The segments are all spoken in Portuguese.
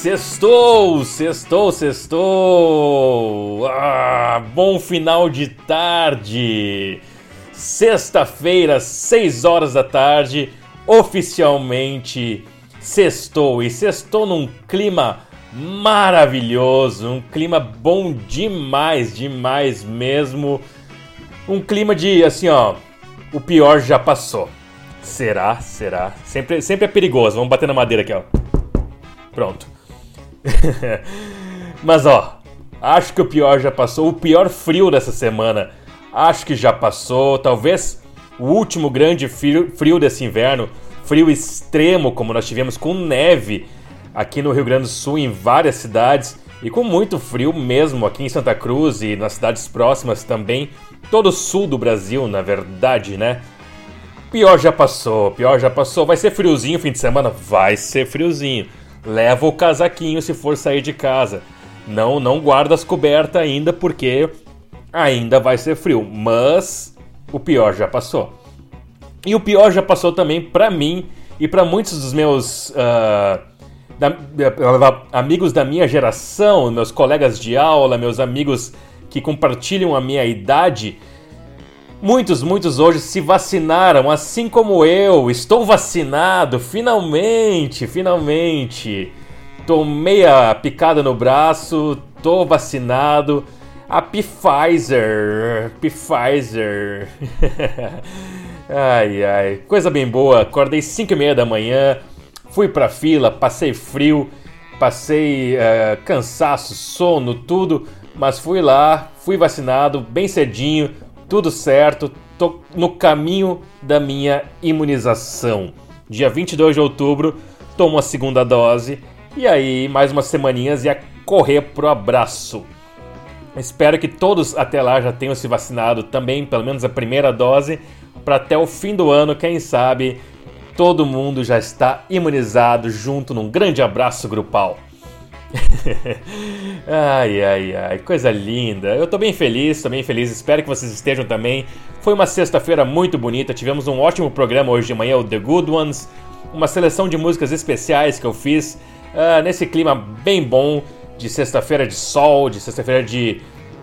Sextou, sextou, sextou. Ah, bom final de tarde. Sexta-feira, 6 horas da tarde, oficialmente sextou. E sextou num clima maravilhoso, um clima bom demais, demais mesmo. Um clima de assim, ó, o pior já passou. Será? Será? Sempre, sempre é perigoso. Vamos bater na madeira aqui, ó. Pronto. Mas ó, acho que o pior já passou. O pior frio dessa semana, acho que já passou. Talvez o último grande frio, frio desse inverno, frio extremo, como nós tivemos com neve aqui no Rio Grande do Sul, em várias cidades, e com muito frio mesmo aqui em Santa Cruz e nas cidades próximas também. Todo o sul do Brasil, na verdade, né? Pior já passou, pior já passou. Vai ser friozinho fim de semana? Vai ser friozinho. Leva o casaquinho se for sair de casa. Não, não guarda as cobertas ainda porque ainda vai ser frio. Mas o pior já passou. E o pior já passou também para mim e para muitos dos meus uh, da, amigos da minha geração, meus colegas de aula, meus amigos que compartilham a minha idade. Muitos, muitos hoje se vacinaram, assim como eu. Estou vacinado, finalmente, finalmente. Tomei a picada no braço, tô vacinado. A Pfizer, Pfizer. ai, ai, coisa bem boa. Acordei 5 e meia da manhã, fui pra fila, passei frio, passei uh, cansaço, sono, tudo, mas fui lá, fui vacinado bem cedinho tudo certo, tô no caminho da minha imunização. Dia 22 de outubro, tomo a segunda dose e aí mais umas semaninhas e a correr pro abraço. Espero que todos até lá já tenham se vacinado também, pelo menos a primeira dose, para até o fim do ano, quem sabe, todo mundo já está imunizado junto num grande abraço grupal. ai, ai, ai, coisa linda. Eu tô bem feliz, tô bem feliz, espero que vocês estejam também. Foi uma sexta-feira muito bonita, tivemos um ótimo programa hoje de manhã, o The Good Ones, uma seleção de músicas especiais que eu fiz uh, nesse clima bem bom de sexta-feira de sol, de sexta-feira de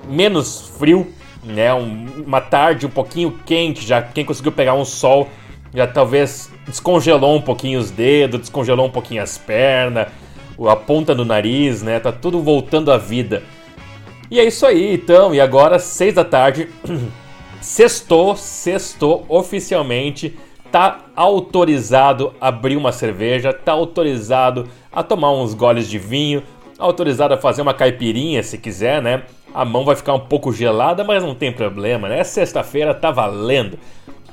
menos frio, né? Um, uma tarde um pouquinho quente, já quem conseguiu pegar um sol já talvez descongelou um pouquinho os dedos, descongelou um pouquinho as pernas a ponta do nariz, né? Tá tudo voltando à vida. E é isso aí, então. E agora, seis da tarde, sextou, sextou oficialmente. Tá autorizado a abrir uma cerveja, tá autorizado a tomar uns goles de vinho, autorizado a fazer uma caipirinha se quiser, né? A mão vai ficar um pouco gelada, mas não tem problema, né? Sexta-feira tá valendo.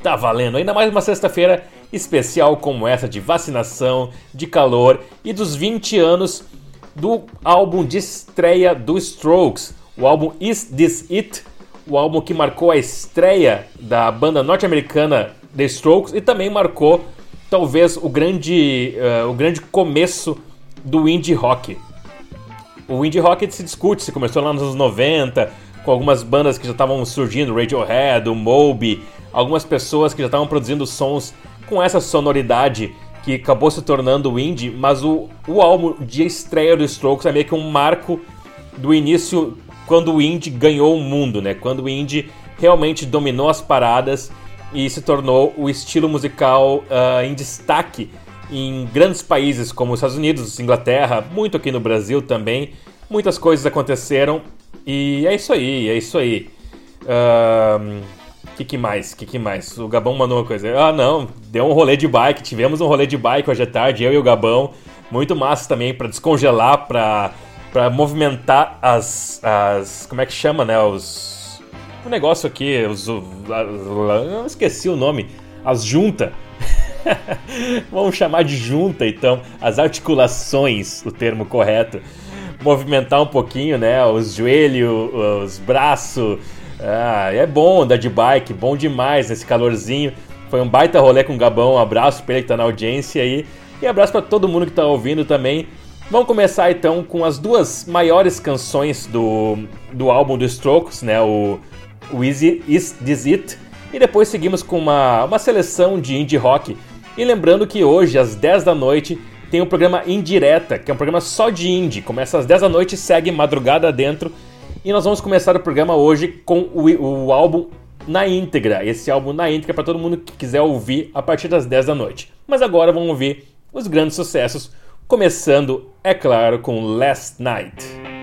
Tá valendo. Ainda mais uma sexta-feira especial como essa de vacinação, de calor e dos 20 anos do álbum de estreia do Strokes, o álbum Is This It, o álbum que marcou a estreia da banda norte-americana The Strokes e também marcou talvez o grande, uh, o grande começo do indie rock. O indie rock se discute, se começou lá nos anos 90, com algumas bandas que já estavam surgindo, Radiohead, o Moby, algumas pessoas que já estavam produzindo sons com essa sonoridade que acabou se tornando o indie, mas o, o álbum de estreia do Strokes é meio que um marco do início quando o indie ganhou o mundo, né? Quando o indie realmente dominou as paradas e se tornou o estilo musical uh, em destaque em grandes países como os Estados Unidos, Inglaterra, muito aqui no Brasil também. Muitas coisas aconteceram e é isso aí, é isso aí. Uh, que que mais? que que mais? O Gabão mandou uma coisa. Ah, não, deu um rolê de bike, tivemos um rolê de bike hoje à tarde, eu e o Gabão. Muito massa também para descongelar, para para movimentar as as como é que chama, né, os o negócio aqui, os esqueci o nome, as junta. Vamos chamar de junta então, as articulações, o termo correto. Movimentar um pouquinho, né, os joelhos, os braços, ah, é bom andar de bike, bom demais nesse calorzinho. Foi um baita rolê com o Gabão, um abraço para ele que tá na audiência aí. E abraço para todo mundo que tá ouvindo também. Vamos começar então com as duas maiores canções do, do álbum do Strokes, né? O, o Easy Is This It. E depois seguimos com uma, uma seleção de indie rock. E lembrando que hoje, às 10 da noite, tem o programa Indireta, que é um programa só de indie. Começa às 10 da noite e segue madrugada dentro. E nós vamos começar o programa hoje com o, o álbum na íntegra. Esse álbum na íntegra para todo mundo que quiser ouvir a partir das 10 da noite. Mas agora vamos ouvir os grandes sucessos, começando, é claro, com Last Night.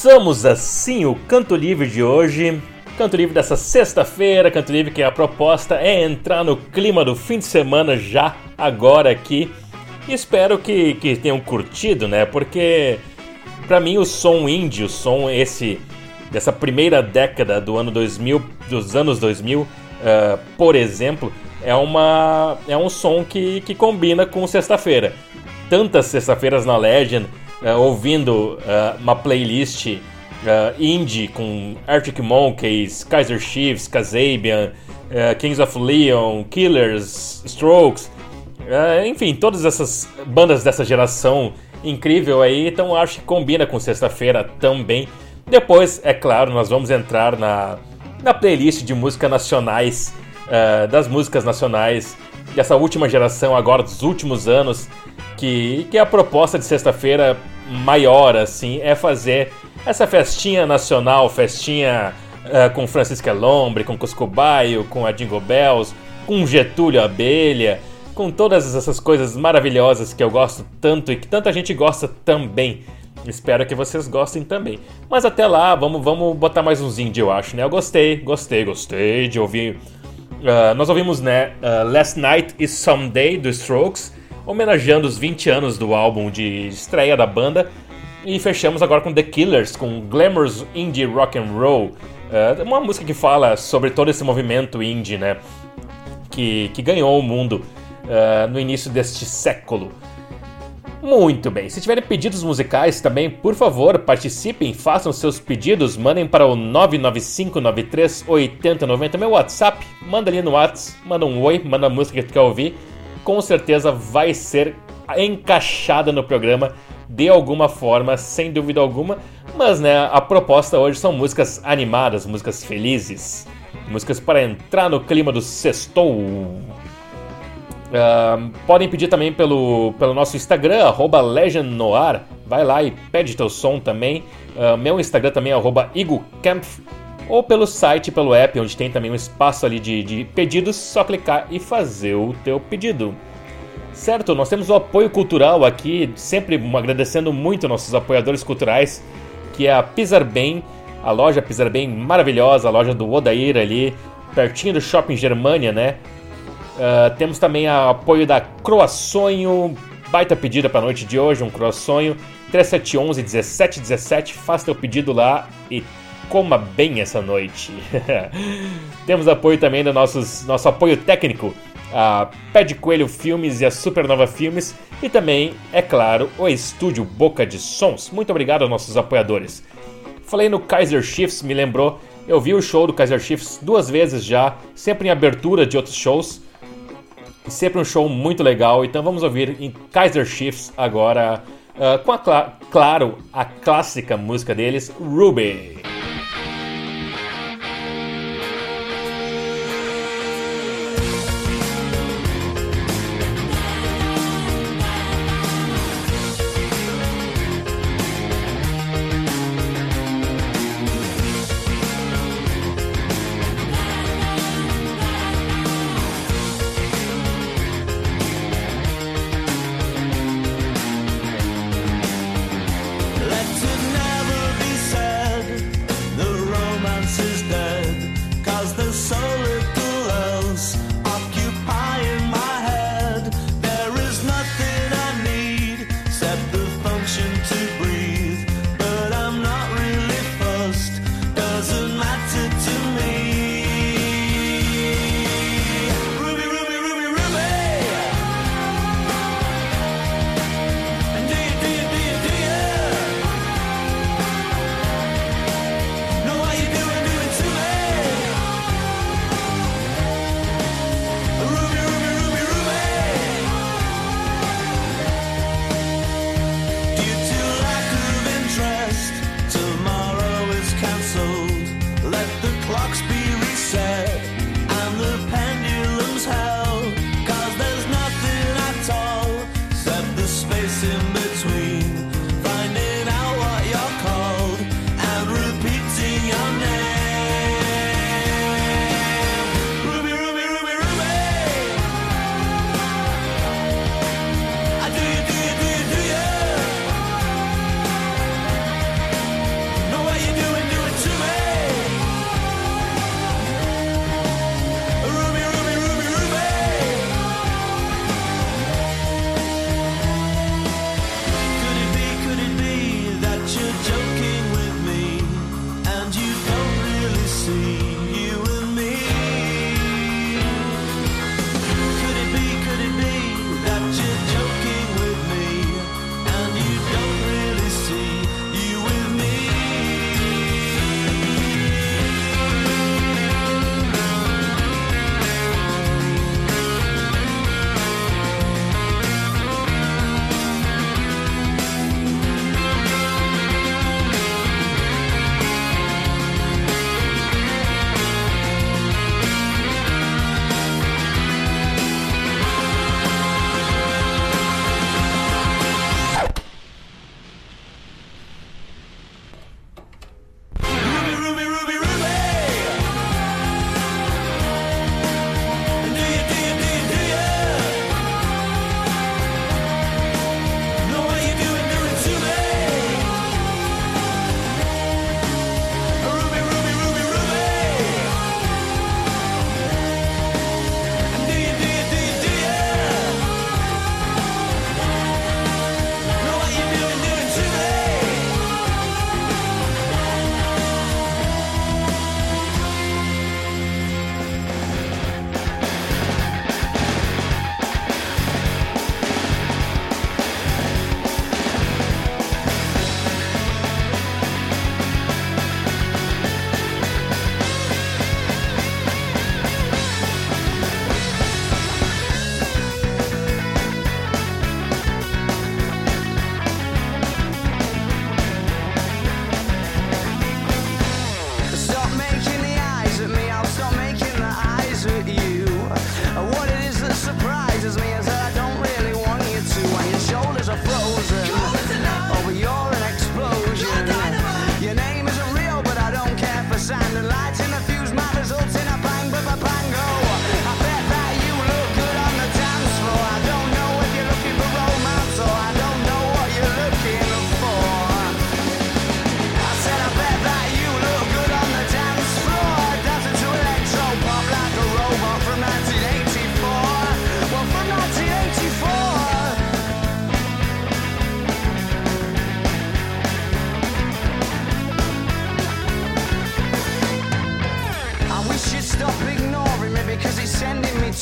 Começamos assim o Canto Livre de hoje. Canto Livre dessa sexta-feira, Canto Livre que a proposta é entrar no clima do fim de semana já agora aqui. Espero que, que tenham curtido, né? Porque para mim o som indie, o som esse dessa primeira década do ano 2000, dos anos 2000, uh, por exemplo, é, uma, é um som que, que combina com sexta-feira. Tantas sexta-feiras na Legend, uh, ouvindo uh, uma playlist indie com Arctic Monkeys, Kaiser Chiefs, Kazabian, Kings of Leon, Killers, Strokes, enfim, todas essas bandas dessa geração incrível aí, então acho que combina com sexta-feira também. Depois, é claro, nós vamos entrar na, na playlist de músicas nacionais, uh, das músicas nacionais dessa última geração, agora dos últimos anos, que, que a proposta de sexta-feira maior, assim, é fazer essa festinha nacional, festinha uh, com Francisca Lombre, com Cuscubaio, com a Jingle Bells, com Getúlio Abelha, com todas essas coisas maravilhosas que eu gosto tanto e que tanta gente gosta também. Espero que vocês gostem também. Mas até lá, vamos, vamos botar mais uns indie, eu acho, né? Eu gostei, gostei, gostei de ouvir. Uh, nós ouvimos, né, uh, Last Night is Someday do Strokes, homenageando os 20 anos do álbum de estreia da banda. E fechamos agora com The Killers, com Glamorous Indie Rock and Roll. Uh, uma música que fala sobre todo esse movimento indie, né? Que, que ganhou o mundo no início deste século. Muito bem, se tiverem pedidos musicais também, por favor, participem, façam seus pedidos, mandem para o 995938090, meu WhatsApp, manda ali no WhatsApp, manda um oi, manda a música que tu quer ouvir, com certeza vai ser encaixada no programa de alguma forma, sem dúvida alguma, mas né, a proposta hoje são músicas animadas, músicas felizes, músicas para entrar no clima do sextou. Uh, podem pedir também pelo, pelo nosso Instagram, LegendNoir. Vai lá e pede teu som também. Uh, meu Instagram também é arroba. Ou pelo site, pelo app, onde tem também um espaço ali de, de pedidos. Só clicar e fazer o teu pedido. Certo, nós temos o apoio cultural aqui, sempre agradecendo muito nossos apoiadores culturais, que é a Pisar Bem, a loja Pisar Bem maravilhosa, a loja do Odair ali, pertinho do Shopping Germania, né? Uh, temos também o apoio da Croaçonho, baita pedida para a noite de hoje, um Croaçonho, 3711 1717, faça teu pedido lá e coma bem essa noite. temos apoio também do nossos, nosso apoio técnico, a Pé de Coelho Filmes e a Supernova Filmes, e também, é claro, o estúdio Boca de Sons. Muito obrigado aos nossos apoiadores. Falei no Kaiser Chiefs, me lembrou, eu vi o show do Kaiser Chiefs duas vezes já, sempre em abertura de outros shows. Sempre um show muito legal. Então vamos ouvir em Kaiser Chiefs agora, uh, com a, claro, a clássica música deles, Ruby.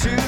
to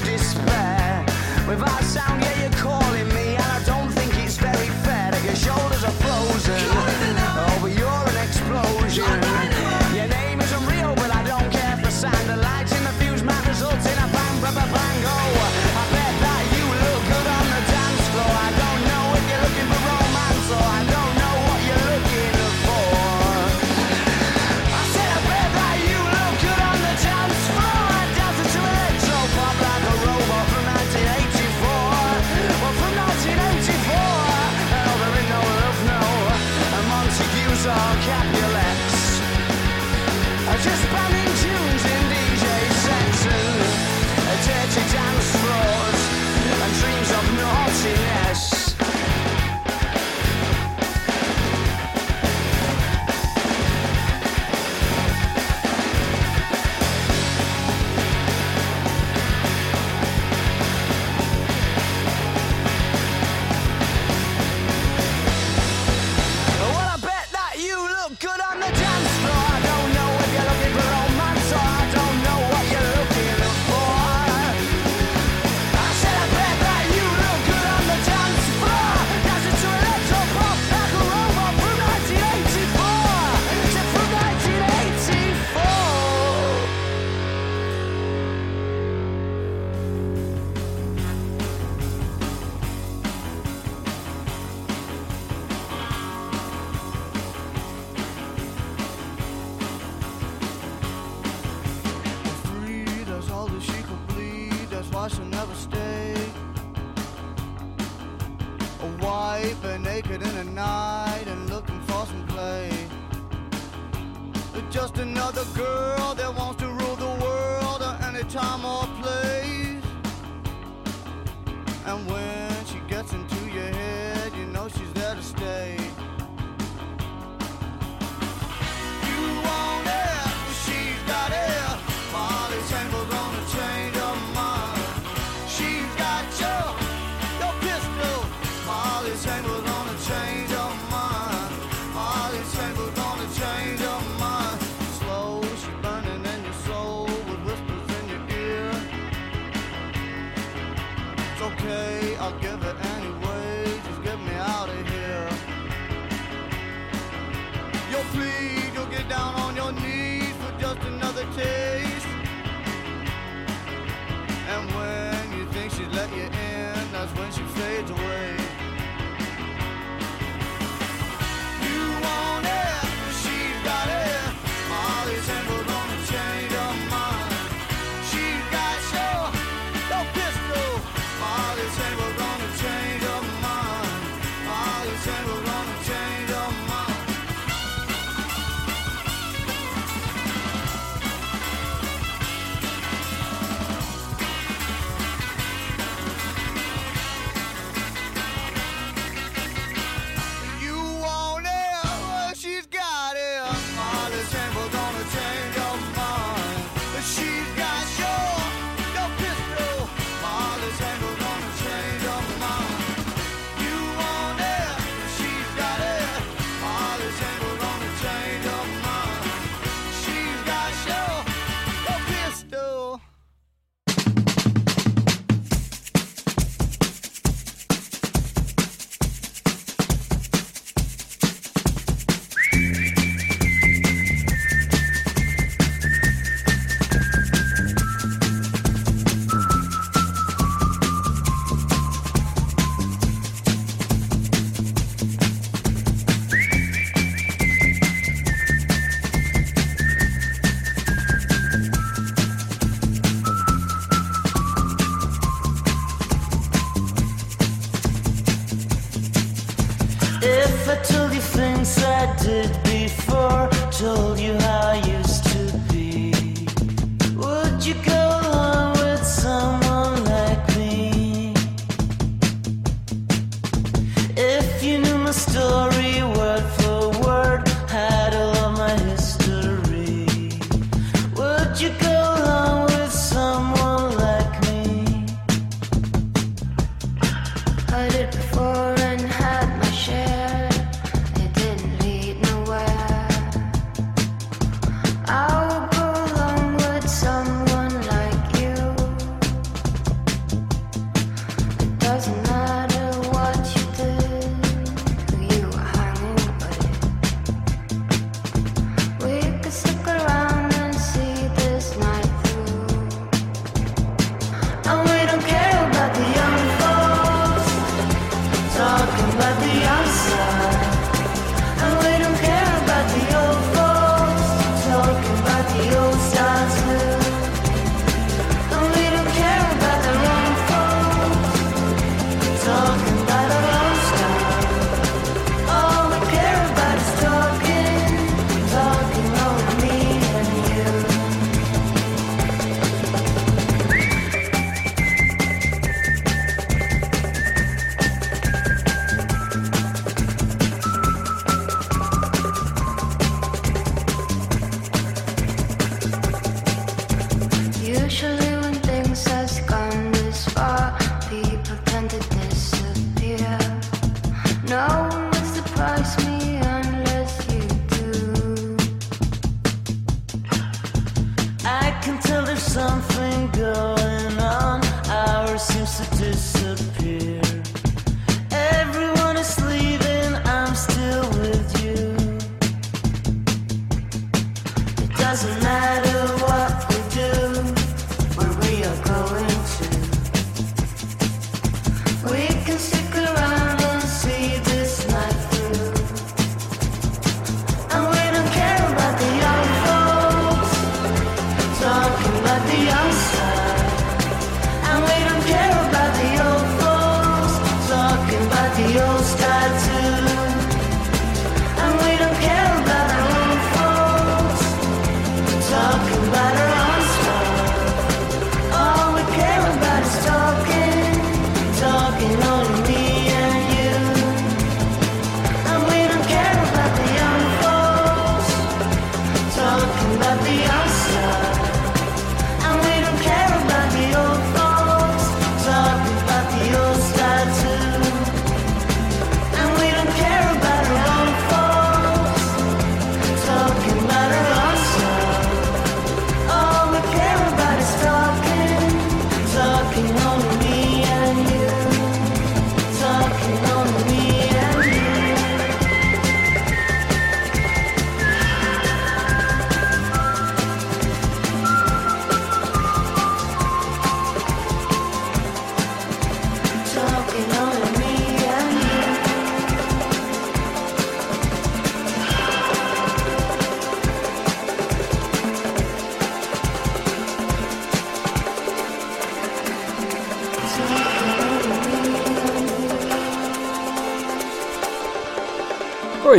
it No.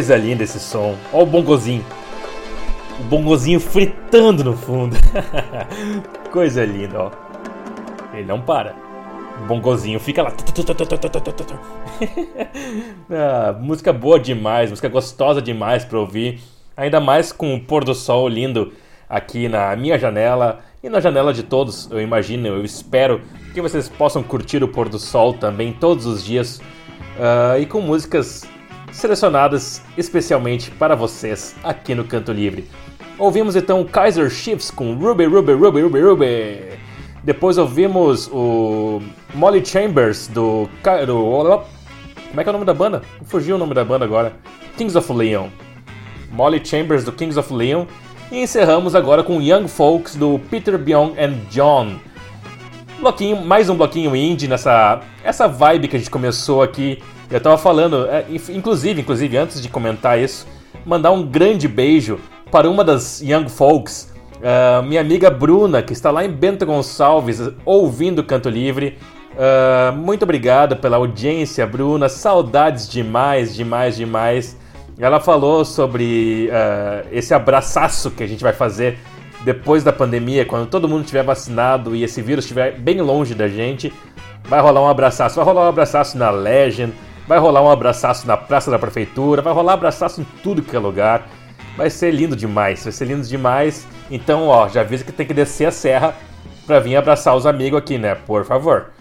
Coisa linda esse som. Olha o bongozinho. O bongozinho fritando no fundo. Coisa linda, ó. Ele não para. O bongozinho fica lá. ah, música boa demais, música gostosa demais pra ouvir. Ainda mais com o pôr do sol lindo aqui na minha janela e na janela de todos, eu imagino, eu espero que vocês possam curtir o pôr do sol também todos os dias uh, e com músicas selecionadas especialmente para vocês aqui no Canto Livre. Ouvimos então Kaiser Chiefs com Ruby, Ruby, Ruby, Ruby, Ruby. Depois ouvimos o Molly Chambers do, do. Como é que é o nome da banda? Fugiu o nome da banda agora. Kings of Leon. Molly Chambers do Kings of Leon. E encerramos agora com Young Folks do Peter Byung and John. Bloquinho, mais um bloquinho indie nessa essa vibe que a gente começou aqui. Eu tava falando, é, inclusive, inclusive antes de comentar isso, mandar um grande beijo para uma das Young Folks, uh, minha amiga Bruna, que está lá em Bento Gonçalves ouvindo Canto Livre. Uh, muito obrigado pela audiência, Bruna. Saudades demais, demais, demais. Ela falou sobre uh, esse abraçaço que a gente vai fazer depois da pandemia, quando todo mundo estiver vacinado e esse vírus estiver bem longe da gente, vai rolar um abraço. Vai rolar um abraço na Legend, vai rolar um abraço na Praça da Prefeitura, vai rolar um abraço em tudo que é lugar. Vai ser lindo demais, vai ser lindo demais. Então, ó, já avisa que tem que descer a serra pra vir abraçar os amigos aqui, né? Por favor.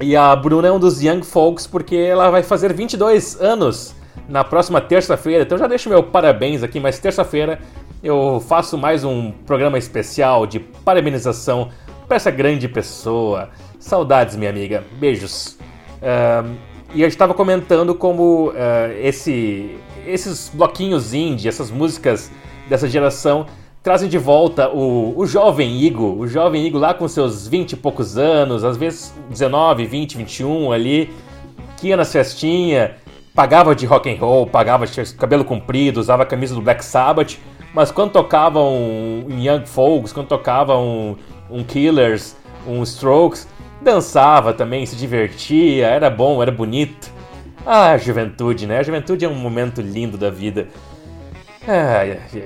E a Bruna é um dos Young Folks porque ela vai fazer 22 anos na próxima terça-feira. Então já deixo meu parabéns aqui, mas terça-feira eu faço mais um programa especial de parabenização para essa grande pessoa. Saudades, minha amiga. Beijos. Uh, e gente estava comentando como uh, esse, esses bloquinhos indie, essas músicas dessa geração trazem de volta o, o jovem Igo, o jovem Igo lá com seus 20 e poucos anos, às vezes 19, 20, 21 ali, que ia nas festinhas, pagava de rock and roll, pagava de cabelo comprido, usava a camisa do Black Sabbath, mas quando tocavam um Young Folks, quando tocavam um, um Killers, um Strokes, dançava também, se divertia, era bom, era bonito. Ah, a juventude, né? A juventude é um momento lindo da vida. Ai, ai, ai.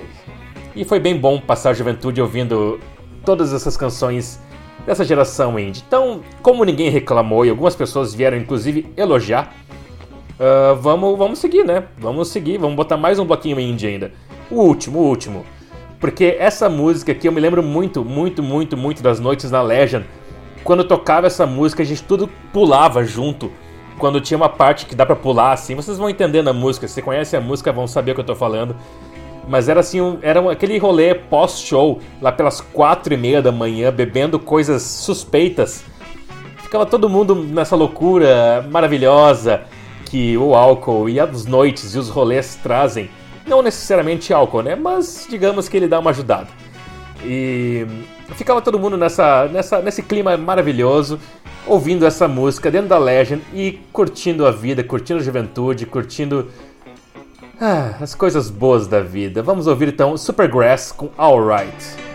E foi bem bom passar a juventude ouvindo todas essas canções dessa geração indie. Então, como ninguém reclamou e algumas pessoas vieram inclusive elogiar, uh, vamos, vamos seguir, né? Vamos seguir, vamos botar mais um bloquinho indie ainda. O último, o último. Porque essa música aqui eu me lembro muito, muito, muito, muito das noites na Legend. Quando tocava essa música, a gente tudo pulava junto. Quando tinha uma parte que dá pra pular assim, vocês vão entendendo a música. Se conhecem a música, vão saber o que eu tô falando. Mas era assim, um, era aquele rolê pós-show, lá pelas quatro e meia da manhã, bebendo coisas suspeitas. Ficava todo mundo nessa loucura maravilhosa que o álcool e as noites e os rolês trazem. Não necessariamente álcool, né? Mas digamos que ele dá uma ajudada. E ficava todo mundo nessa, nessa, nesse clima maravilhoso, ouvindo essa música dentro da Legend e curtindo a vida, curtindo a juventude, curtindo ah, as coisas boas da vida. Vamos ouvir então Supergrass com Alright.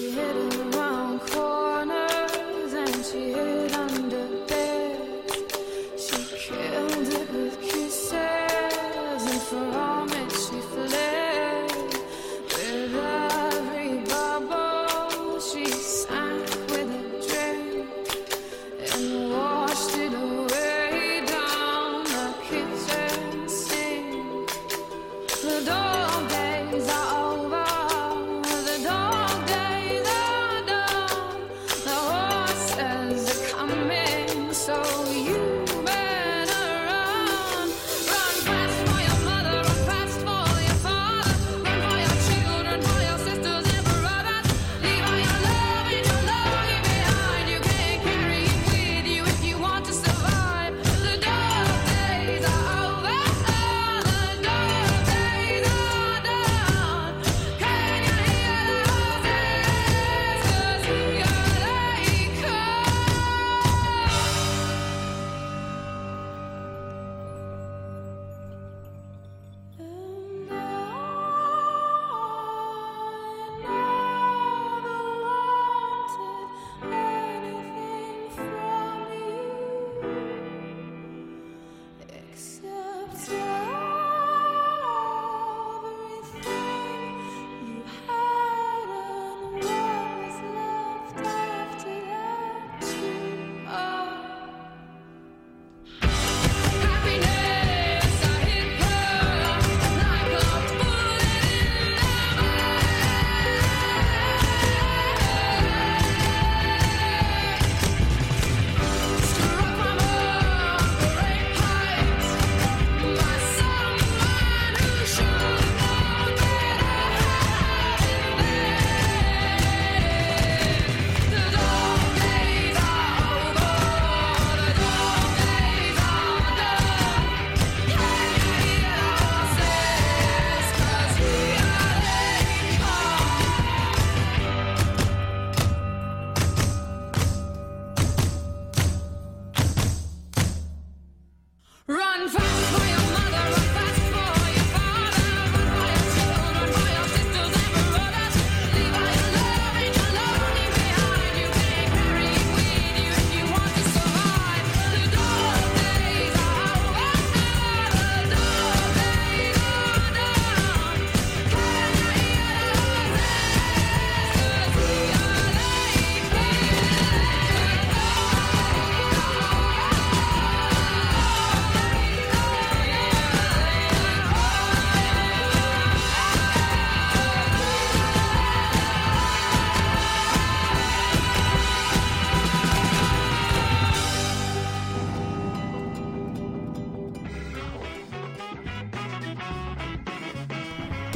You're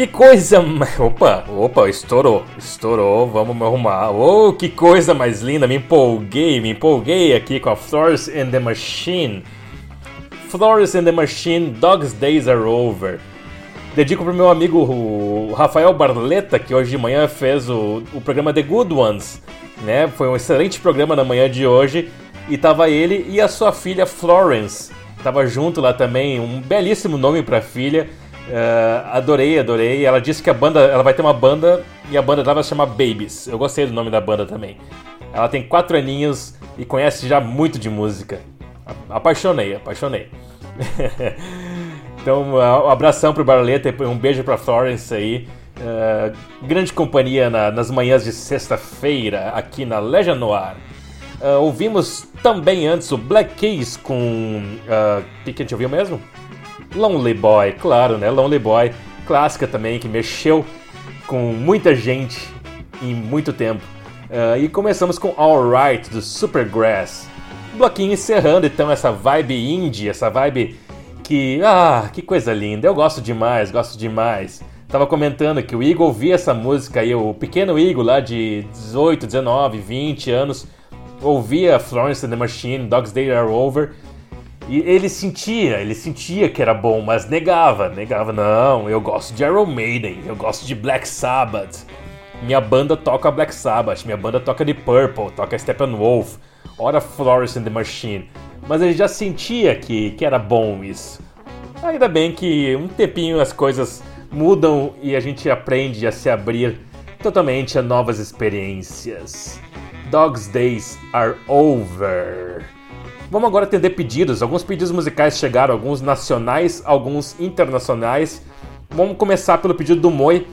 Que coisa. Opa, opa, estourou, estourou, vamos me arrumar. Oh, que coisa mais linda, me empolguei, me empolguei aqui com a Flores and the Machine. Flores and the Machine, Dog's Days Are Over. Dedico pro meu amigo Rafael Barletta, que hoje de manhã fez o, o programa The Good Ones. Né? Foi um excelente programa na manhã de hoje. E tava ele e a sua filha Florence. Tava junto lá também, um belíssimo nome pra filha. Uh, adorei, adorei. Ela disse que a banda, ela vai ter uma banda e a banda dela vai se chamar Babies. Eu gostei do nome da banda também. Ela tem quatro aninhos e conhece já muito de música. Apaixonei, apaixonei. então, um abração pro Barleta e um beijo pra Florence aí. Uh, grande companhia na, nas manhãs de sexta-feira aqui na Legion Noir. Uh, ouvimos também antes o Black Keys com. O que, que a gente ouviu mesmo? Lonely Boy, claro, né? Lonely Boy, clássica também, que mexeu com muita gente em muito tempo. Uh, e começamos com Alright, do Supergrass. Bloquinho encerrando então essa vibe indie, essa vibe que. Ah, que coisa linda! Eu gosto demais, gosto demais. Tava comentando que o Igor ouvia essa música aí, o pequeno Igor lá de 18, 19, 20 anos, ouvia Florence and the Machine, Dogs Day Are Over E ele sentia, ele sentia que era bom, mas negava, negava. Não, eu gosto de Iron Maiden, eu gosto de Black Sabbath. Minha banda toca Black Sabbath, minha banda toca The Purple, toca Steppenwolf, ora Florence and the Machine. Mas ele já sentia que, que era bom isso. Ainda bem que um tempinho as coisas mudam e a gente aprende a se abrir totalmente a novas experiências. Dog's Days are over. Vamos agora atender pedidos. Alguns pedidos musicais chegaram, alguns nacionais, alguns internacionais. Vamos começar pelo pedido do Moi,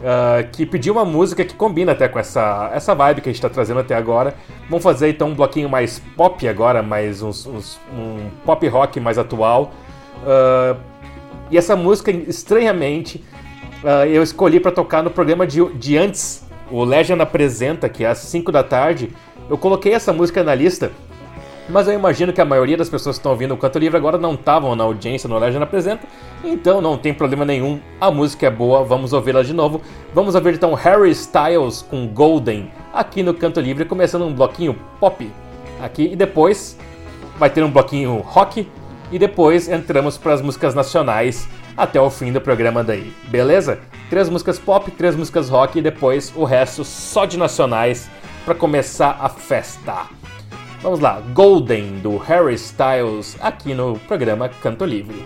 uh, que pediu uma música que combina até com essa, essa vibe que a gente está trazendo até agora. Vamos fazer então um bloquinho mais pop agora, mais uns, uns, um pop rock mais atual. Uh, e essa música, estranhamente, uh, eu escolhi para tocar no programa de, de antes, o Legend Apresenta, que é às 5 da tarde. Eu coloquei essa música na lista mas eu imagino que a maioria das pessoas que estão ouvindo o Canto Livre agora não estavam na audiência no Legend Apresenta, então não tem problema nenhum, a música é boa, vamos ouvi-la de novo. Vamos ouvir então Harry Styles com Golden aqui no Canto Livre, começando um bloquinho pop aqui e depois vai ter um bloquinho rock e depois entramos para as músicas nacionais até o fim do programa daí, beleza? Três músicas pop, três músicas rock e depois o resto só de nacionais para começar a festa. Vamos lá, Golden do Harry Styles aqui no programa Canto Livre.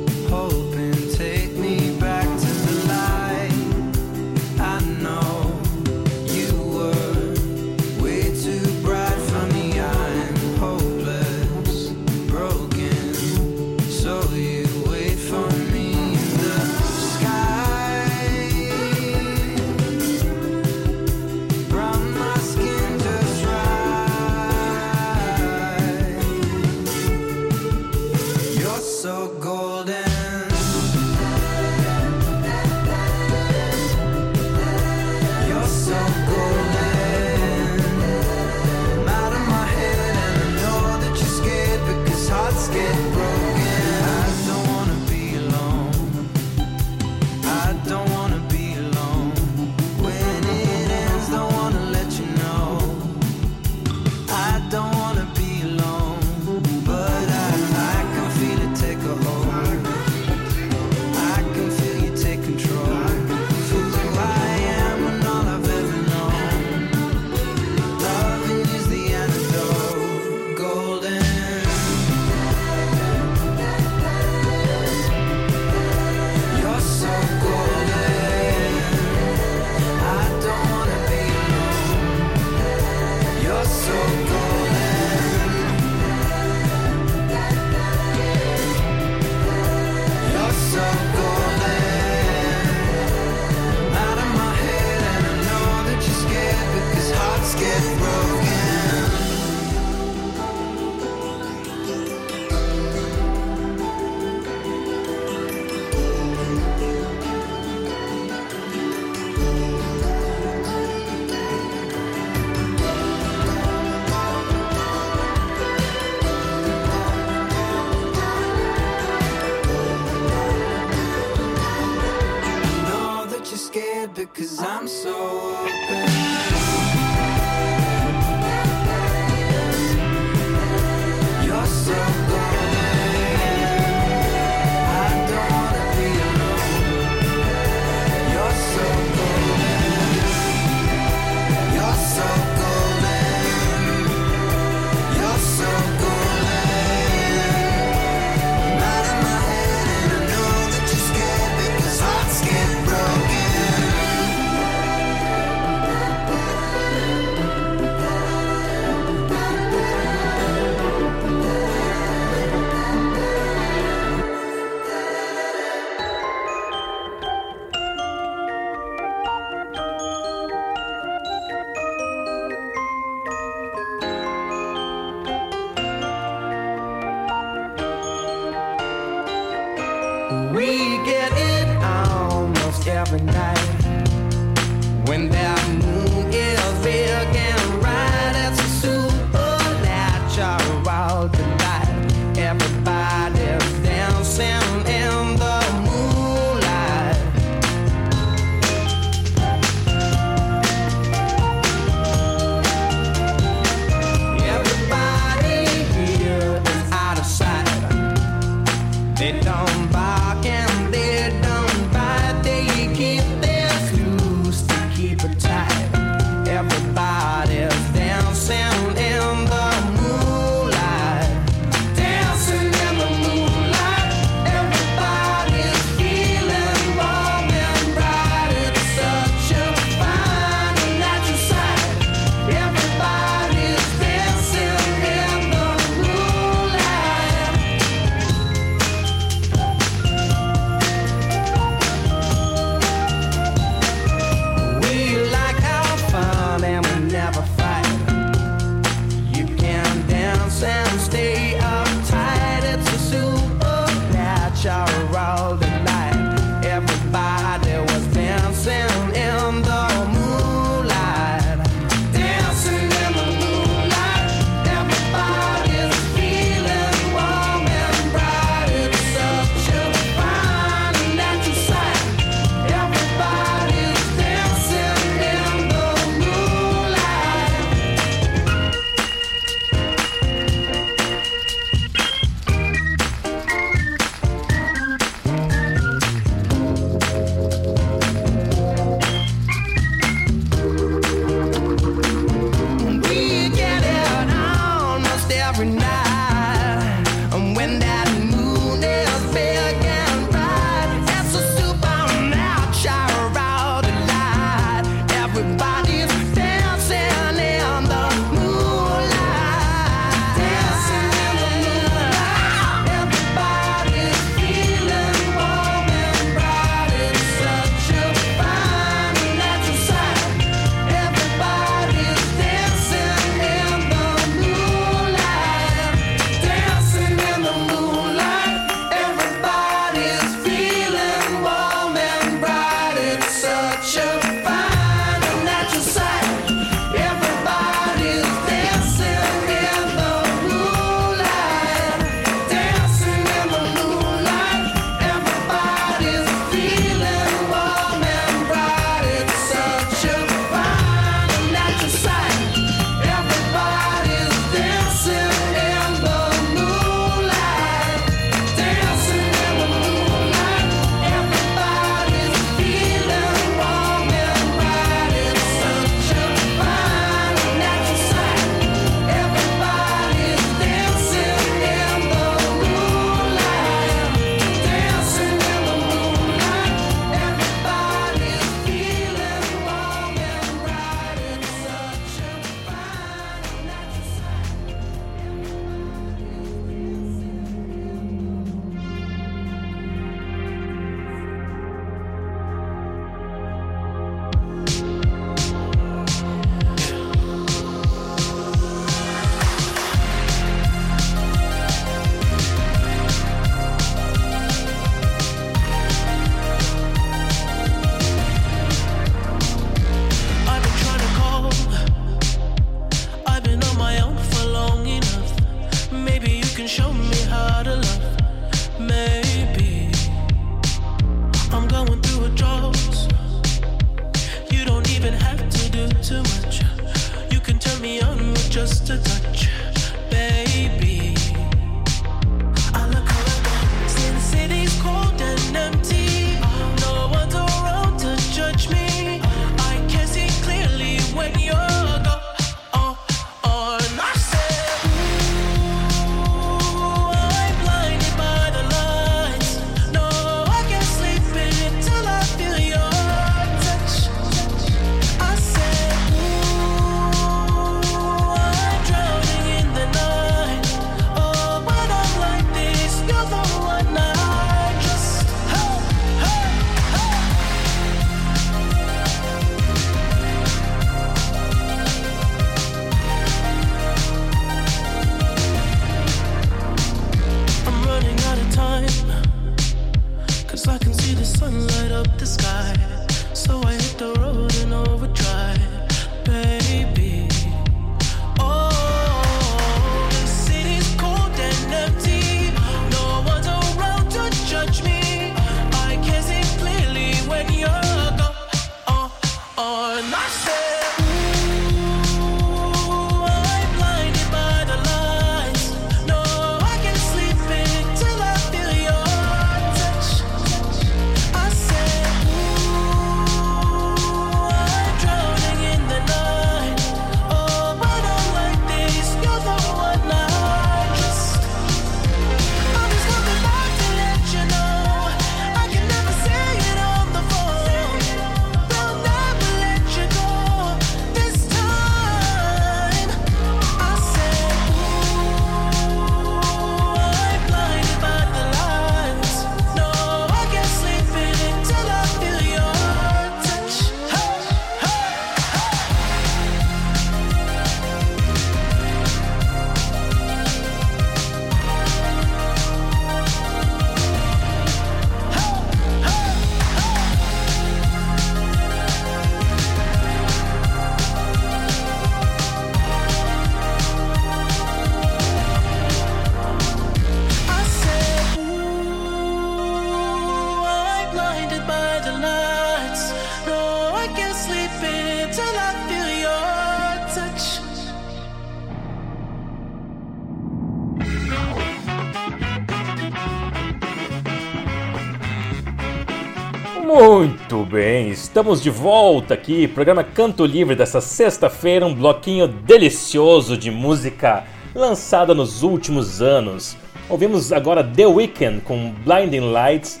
Estamos de volta aqui, programa Canto Livre dessa sexta-feira, um bloquinho delicioso de música lançada nos últimos anos. Ouvimos agora The Weeknd com Blinding Lights,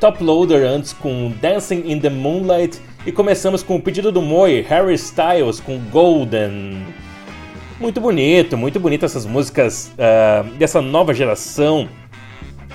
Top Loader antes com Dancing in the Moonlight e começamos com o pedido do Moi, Harry Styles com Golden. Muito bonito, muito bonito essas músicas uh, dessa nova geração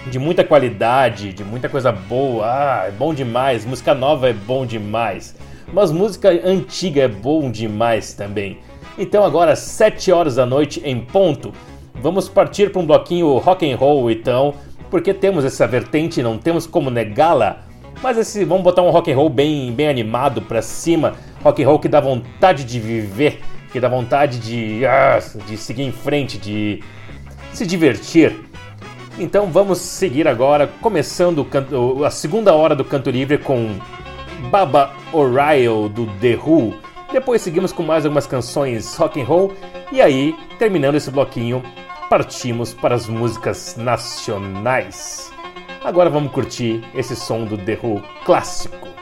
de muita qualidade, de muita coisa boa. Ah, é bom demais. Música nova é bom demais. Mas música antiga é bom demais também. Então agora 7 horas da noite em ponto, vamos partir para um bloquinho rock and roll então, porque temos essa vertente, não temos como negá-la. Mas esse, vamos botar um rock and roll bem, bem animado para cima, rock and roll que dá vontade de viver, que dá vontade de, ah, de seguir em frente, de se divertir. Então vamos seguir agora, começando a segunda hora do Canto Livre com Baba O'Reilly do The Who. Depois seguimos com mais algumas canções rock and roll e aí, terminando esse bloquinho, partimos para as músicas nacionais. Agora vamos curtir esse som do The Who clássico.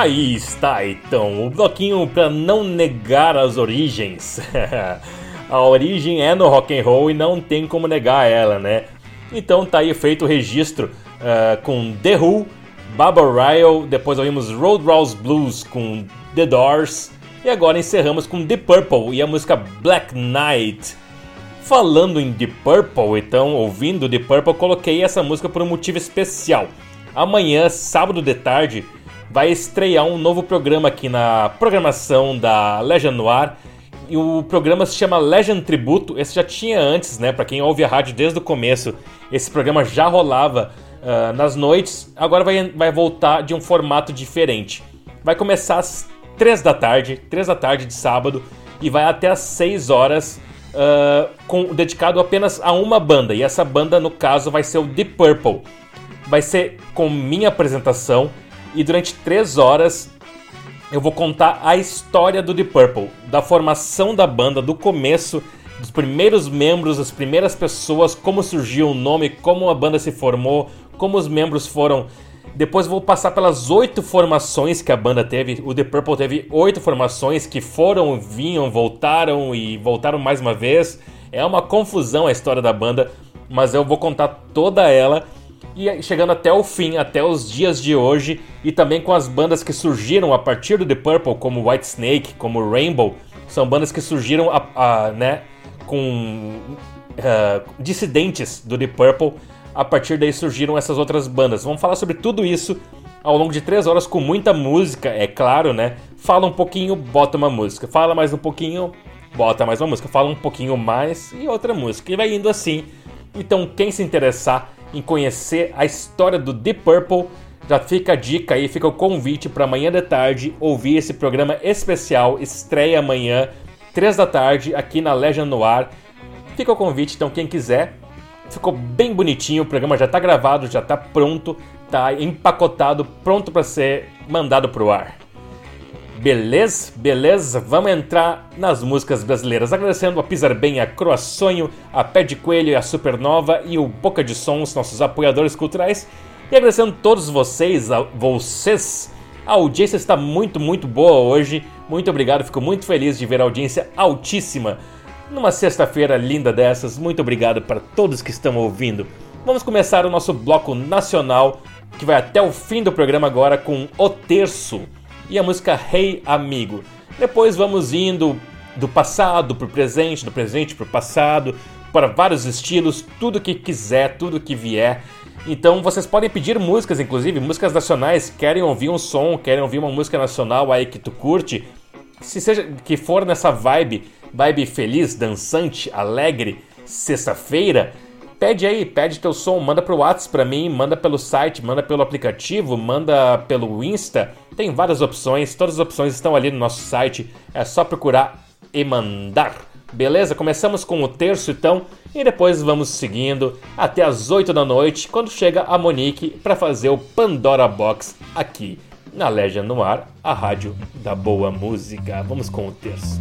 Aí está então, o bloquinho para não negar as origens. a origem é no rock and roll e não tem como negar ela, né? Então tá aí feito o registro uh, com The Who, Baba Ryle, depois ouvimos Roadhouse Blues com The Doors e agora encerramos com The Purple e a música Black Knight. Falando em The Purple, então ouvindo The Purple, coloquei essa música por um motivo especial. Amanhã, sábado de tarde, vai estrear um novo programa aqui na programação da Legend Noir. E o programa se chama Legend Tributo. Esse já tinha antes, né? Para quem ouve a rádio desde o começo, esse programa já rolava uh, nas noites. Agora vai, vai voltar de um formato diferente. Vai começar às 3 da tarde, 3 da tarde de sábado, e vai até às 6 horas, uh, com, dedicado apenas a uma banda. E essa banda, no caso, vai ser o Deep Purple. Vai ser com minha apresentação, e durante 3 horas eu vou contar a história do Deep Purple, da formação da banda, do começo, dos primeiros membros, as primeiras pessoas, como surgiu o nome, como a banda se formou, como os membros foram. Depois vou passar pelas oito formações que a banda teve. O The Purple teve oito formações que foram, vinham, voltaram e voltaram mais uma vez. É uma confusão a história da banda, mas eu vou contar toda ela e chegando até o fim, até os dias de hoje, e também com as bandas que surgiram a partir do The Purple, como White Snake, como Rainbow, são bandas que surgiram a, a, né, com uh, dissidentes do The Purple. A partir daí surgiram essas outras bandas. Vamos falar sobre tudo isso ao longo de três horas com muita música, é claro, né? Fala um pouquinho, bota uma música. Fala mais um pouquinho, bota mais uma música. Fala um pouquinho mais e outra música. E vai indo assim. Então, quem se interessar em conhecer a história do Deep Purple, já fica a dica aí, fica o convite para amanhã de tarde ouvir esse programa especial, estreia amanhã, 3 da tarde, aqui na Legend Noir. Fica o convite, então quem quiser. Ficou bem bonitinho, o programa já está gravado, já está pronto, está empacotado, pronto para ser mandado pro ar. Beleza? Beleza? Vamos entrar nas músicas brasileiras. Agradecendo a Pisar Bem, a Croaçonho, a Pé de Coelho, a Supernova e o Boca de Sons, nossos apoiadores culturais. E agradecendo a todos vocês, a vocês. A audiência está muito, muito boa hoje. Muito obrigado, fico muito feliz de ver a audiência altíssima. Numa sexta-feira linda dessas, muito obrigado para todos que estão ouvindo. Vamos começar o nosso bloco nacional, que vai até o fim do programa agora com O Terço e a música Hey Amigo. Depois vamos indo do passado para o presente, do presente para o passado, para vários estilos, tudo que quiser, tudo que vier. Então vocês podem pedir músicas, inclusive músicas nacionais, querem ouvir um som, querem ouvir uma música nacional aí que tu curte, se seja que for nessa vibe, vibe feliz, dançante, alegre, sexta-feira, pede aí, pede teu som, manda pro WhatsApp pra mim, manda pelo site, manda pelo aplicativo, manda pelo Insta. Tem várias opções, todas as opções estão ali no nosso site. É só procurar e mandar. Beleza? Começamos com o terço então e depois vamos seguindo até as 8 da noite, quando chega a Monique para fazer o Pandora Box aqui na Legend no Ar, a rádio da boa música. Vamos com o terço.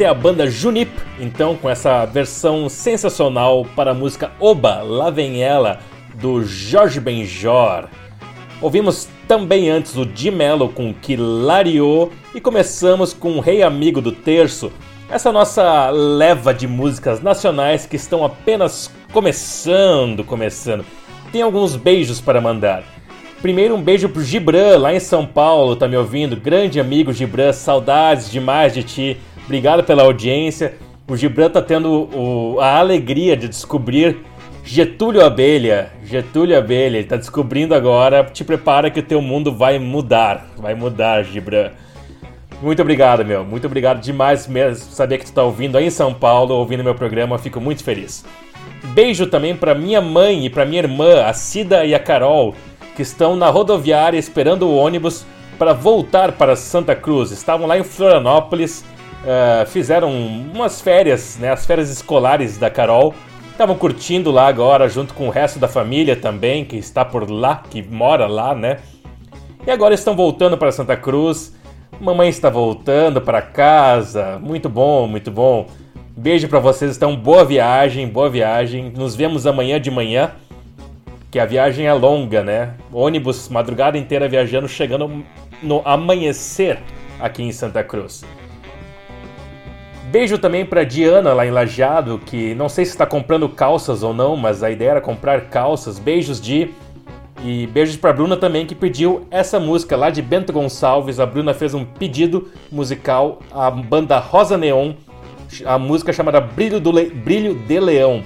É a banda Junip, então, com essa versão sensacional para a música Oba, Lá Vem Ela, do Jorge Benjor. Ouvimos também antes o Di Mello com Kilario e começamos com o Rei Amigo do Terço, essa nossa leva de músicas nacionais que estão apenas começando, começando. Tem alguns beijos para mandar. Primeiro um beijo pro Gibran, lá em São Paulo, tá me ouvindo? Grande amigo Gibran, saudades demais de ti. Obrigado pela audiência. O Gibran tá tendo o- a alegria de descobrir Getúlio Abelha. Getúlio Abelha, ele tá descobrindo agora. Te prepara que o teu mundo vai mudar. Vai mudar, Gibran. Muito obrigado, meu. Muito obrigado demais mesmo. Saber que tu tá ouvindo aí em São Paulo, ouvindo meu programa, fico muito feliz. Beijo também para minha mãe e para minha irmã, a Cida e a Carol, que estão na rodoviária esperando o ônibus para voltar para Santa Cruz. Estavam lá em Florianópolis, eh, fizeram umas férias, né, as férias escolares da Carol. Estavam curtindo lá agora, junto com o resto da família também, que está por lá, que mora lá, né? E agora estão voltando para Santa Cruz. Mamãe está voltando para casa. Muito bom, muito bom. Beijo para vocês, então boa viagem, boa viagem. Nos vemos amanhã de manhã, que a viagem é longa, né? Ônibus madrugada inteira viajando, chegando no amanhecer aqui em Santa Cruz. Beijo também para Diana lá em Lajeado, que não sei se está comprando calças ou não, mas a ideia era comprar calças. Beijos de e beijos pra Bruna também, que pediu essa música lá de Bento Gonçalves. A Bruna fez um pedido musical à banda Rosa Neon, a música chamada Brilho, do Le- Brilho de Leão.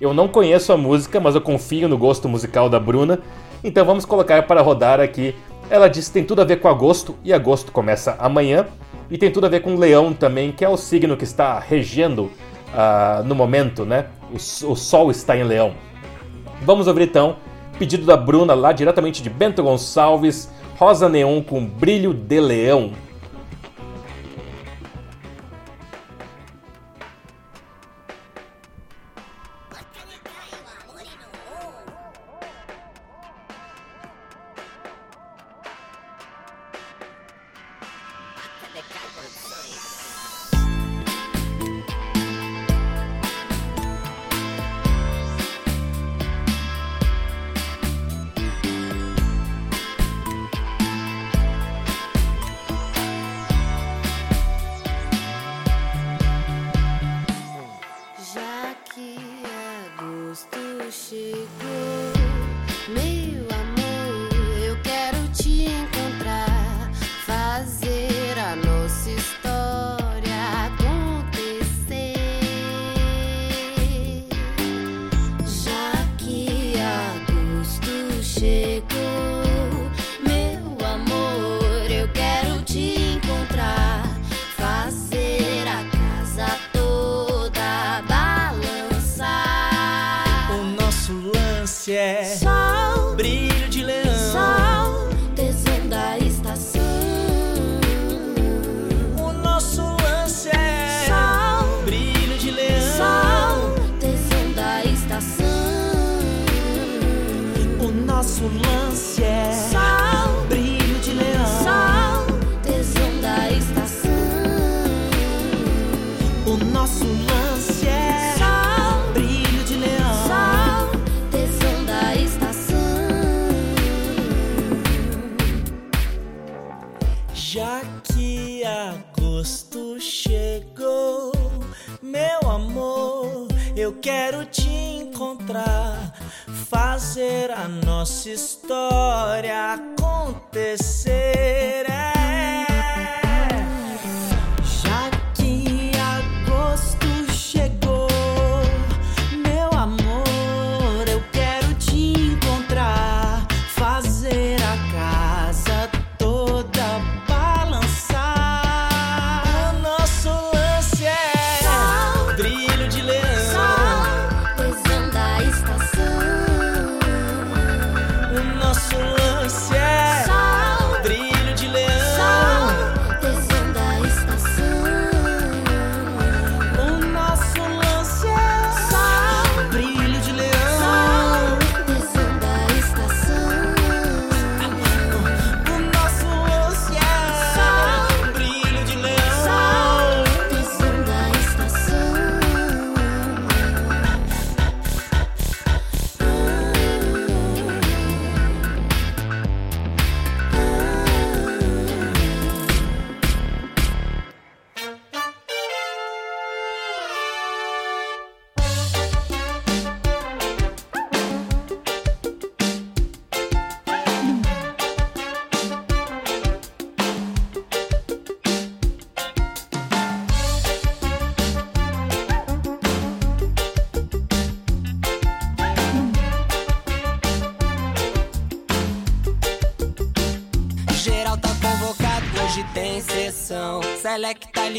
Eu não conheço a música, mas eu confio no gosto musical da Bruna, então vamos colocar para rodar aqui. Ela disse que tem tudo a ver com agosto, e agosto começa amanhã, e tem tudo a ver com leão também, que é o signo que está regendo ah, no momento, né? O, o sol está em leão. Vamos ouvir então, pedido da Bruna lá diretamente de Bento Gonçalves, Rosa Neon com Brilho de Leão. Já que agosto chegou, meu amor, eu quero te encontrar, fazer a nossa história acontecer.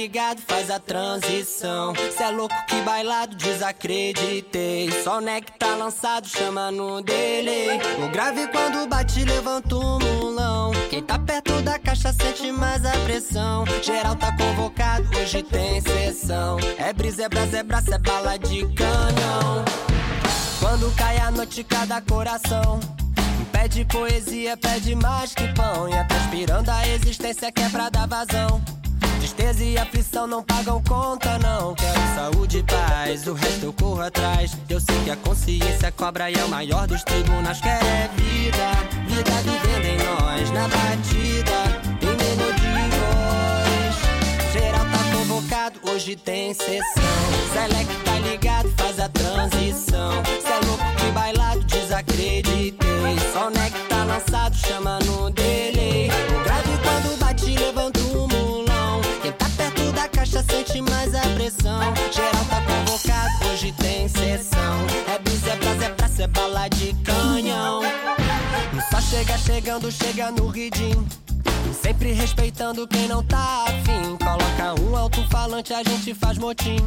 Ligado, faz a transição. Cê é louco que bailado, desacreditei. Só o neck tá lançado, chama no delay. O grave quando bate, levanta o mulão. Quem tá perto da caixa sente mais a pressão. Geral tá convocado, hoje tem sessão. É brisa, é brasa, é braço, é bala de canhão. Quando cai a noite, cada coração. Pede poesia, pede mais que pão. E é transpirando a existência que é pra dar vazão. Tristeza e aflição não pagam conta, não. Quero saúde e paz, o resto eu corro atrás. Eu sei que a consciência cobra e é o maior dos tribunais. Quer é vida, vida vivendo em nós, na batida, em voz. Geral tá convocado, hoje tem sessão. Select tá ligado, faz a transição. Cê é louco que bailado, desacreditei. Só o tá lançado, chama no delay. Caixa sente mais a pressão. Geral tá convocado, hoje tem sessão. É brisa, é brasa, é praça, é bala de canhão. Só chega chegando, chega no ridinho. Sempre respeitando quem não tá afim. Coloca um alto-falante, a gente faz motim.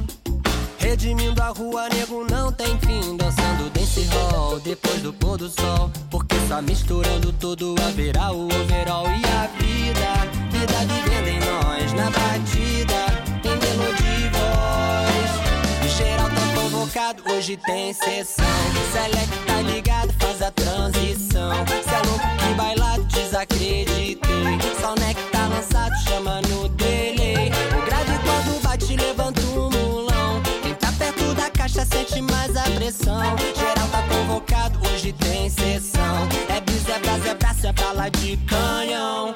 Redimindo a rua, nego não tem fim. Dançando dance hall depois do pôr do sol. Porque só misturando tudo haverá o overall e a vida. Vida vivendo em nós, na batida, hoje tem sessão. Select tá ligado, faz a transição. Cê é louco que bailado, desacreditei. Só o neck tá lançado, chama no delay. O grave quando bate, levanta o mulão. Quem tá perto da caixa sente mais a pressão. Geral tá convocado, hoje tem sessão. É brisa, é brasa, é braço, é bala de canhão.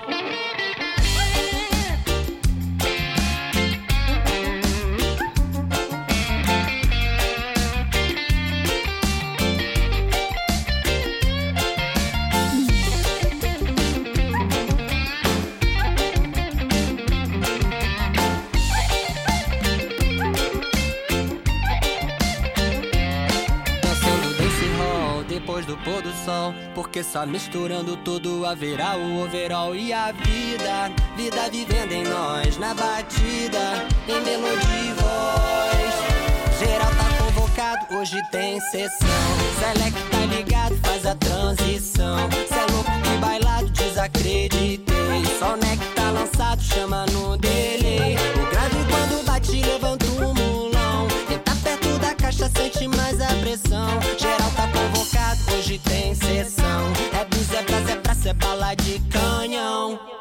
Do pôr do sol. Porque só misturando tudo haverá o overall e a vida. Vida vivendo em nós, na batida, em melodia e voz. Geral tá convocado, hoje tem sessão. Select tá ligado, faz a transição. Cê é louco que bailado, desacreditei. Só o neck tá lançado, chama no delay. O grave quando bate, levanta o faixa sente mais a pressão. Geral tá convocado, hoje tem sessão. É bis, é praça, é praça, é bala de canhão.